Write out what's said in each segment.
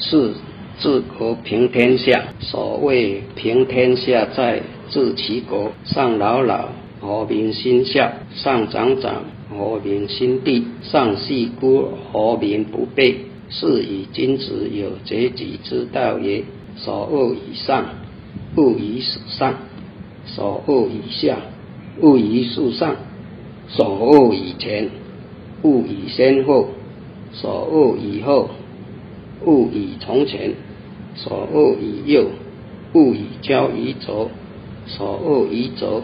是治国平天下。所谓平天下，在治其国。上老老，和民心孝；上长长，和民心地；上细孤，和民不备。是以君子有节己之道也。所恶以上，勿以属上；所恶以下，勿以属上；所恶以前，勿以先后；所恶以后，勿以从前；所恶以右，勿以交于左；所恶以左，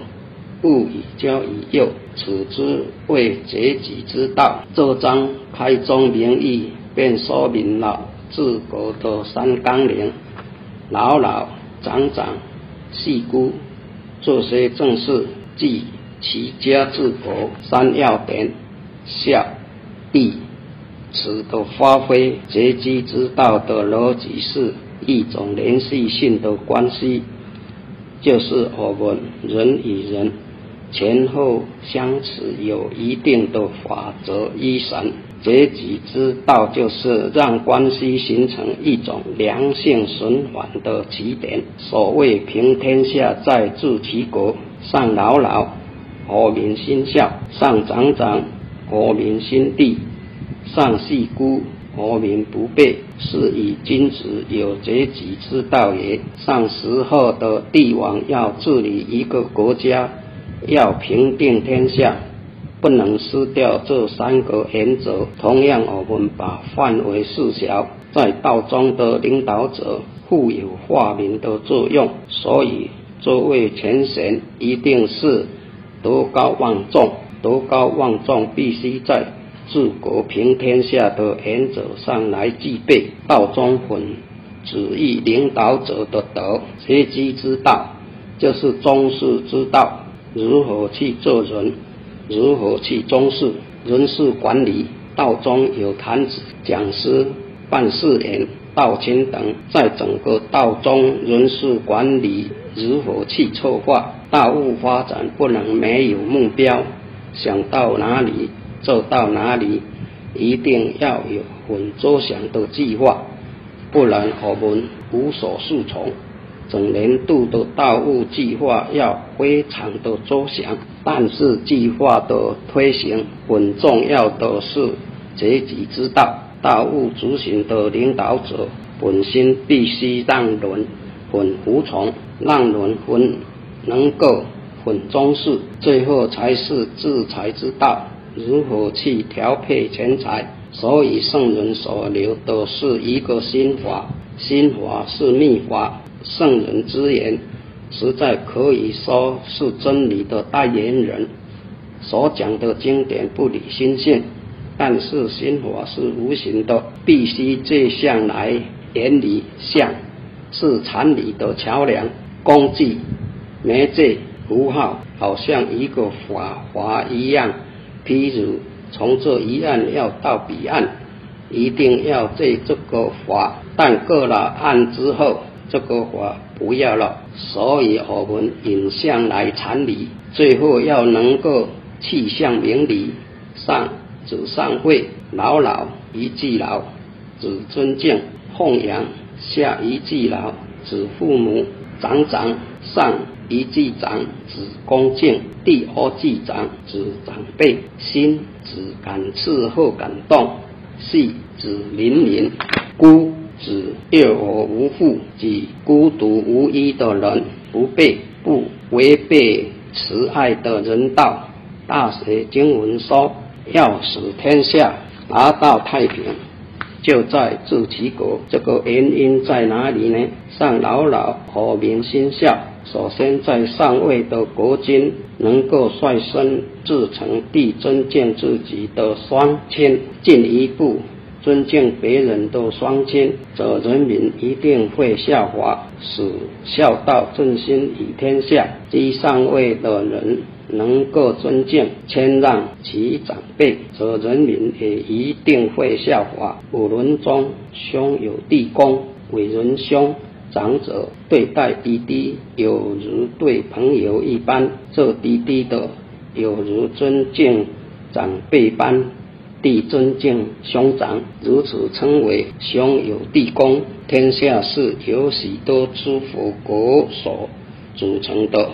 勿以交于右。此之谓节己之道。这章开宗明义，便说明了治国的三纲领。老老长长细姑，这些正是即齐家治国三要点。孝、义、此的发挥，节己之道的逻辑是一种连续性的关系，就是我们人与人前后相持有一定的法则依绳。结己之道，就是让关系形成一种良性循环的起点。所谓平天下，在治其国；上老老，和民心孝；上长长，和民心地；上细孤，和民不备。是以君子有节己之道也。上时候的帝王要治理一个国家，要平定天下。不能失掉这三个原则。同样，我们把范围缩小，在道中的领导者负有化民的作用，所以这位前贤一定是德高望重。德高望重必须在治国平天下的原则上来具备。道中魂旨意领导者的德，阶级之道就是中士之道，如何去做人。如何去中事、人事管理？道中有坛子、讲师、办事员、道亲等，在整个道中人事管理如何去策划？道务发展不能没有目标，想到哪里做到哪里，一定要有很周详的计划，不然我们无所适从。整年度的道务计划要非常的周详，但是计划的推行很重要的是节己之道。道务执行的领导者本心必须让人很服从，让人很能够很重视，最后才是治财之道。如何去调配钱财？所以圣人所留的是一个心法，心法是秘法。圣人之言，实在可以说是真理的代言人。所讲的经典不离心性，但是心法是无形的，必须这项来言理相，是禅理的桥梁、工具、媒介、符号，好像一个法华一样。譬如从这一岸要到彼岸，一定要在这个法，但过了岸之后。这个法不要了，所以我们引向来禅理，最后要能够气象明理。上指上会，老老一句老，指尊敬奉养；下一句老，指父母；长长上一句长，指恭敬；第二句长，指长辈；心指感伺候感动；细指邻邻；孤。指幼我无父及孤独无依的人，不被不违背慈爱的人道。大学经文说，要使天下达到太平，就在治其国。这个原因在哪里呢？上老老和民心孝。首先，在上位的国君能够率先自成地尊敬自己的双亲，进一步。尊敬别人的双亲，则人民一定会效法，使孝道振兴于天下。即上位的人能够尊敬谦让其长辈，则人民也一定会效法。五伦中，兄有弟恭，为人兄长者对待弟弟，有如对朋友一般；这弟弟的有如尊敬长辈般。地尊敬兄长，如此称为兄友弟恭。天下是由许多诸佛国所组成的，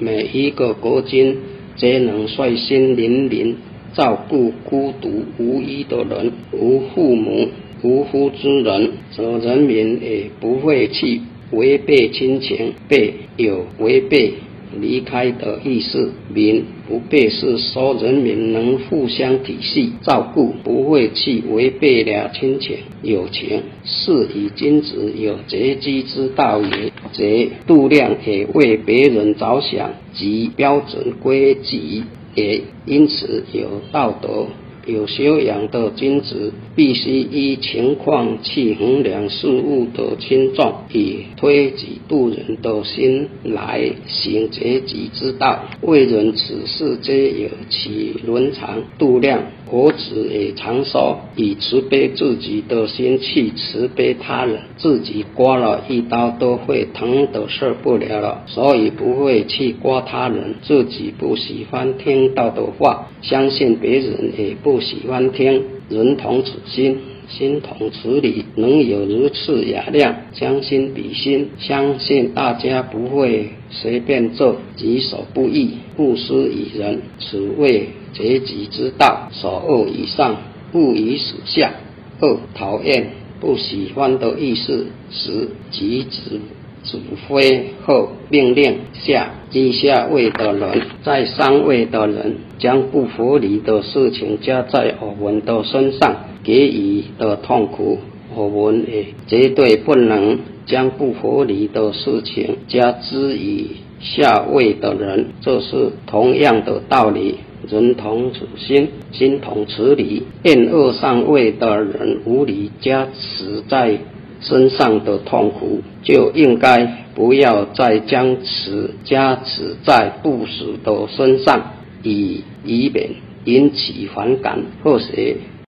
每一个国君皆能率先怜悯照顾孤独无依的人，无父母、无夫之人，则人民也不会去违背亲情，被有违背。离开的意思，民不被是说人民能互相体系照顾，不会去违背了亲情友情。是以君子有节机之道也，则度量也为别人着想，及标准规矩也，因此有道德。有修养的君子，必须依情况去衡量事物的轻重，以推己度人的心来行节己之道。为人处事皆有其伦常度量。佛子也常说，以慈悲自己的心去慈悲他人，自己刮了一刀都会疼得受不了了，所以不会去刮他人。自己不喜欢听到的话，相信别人也不喜欢听。人同此心，心同此理，能有如此雅量，将心比心，相信大家不会随便做己所不欲，勿施于人。此谓。结己之道，所恶以上，不以属下。二讨厌、不喜欢的意思，十即指指挥后命令下低下位的人，在上位的人将不合理的事情加在我们的身上，给予的痛苦，我们也绝对不能将不合理的事情加之于下位的人，这是同样的道理。人同此心，心同此理。厌恶上位的人无理加持在身上的痛苦，就应该不要再将此加持在不死的身上，以以免引起反感或者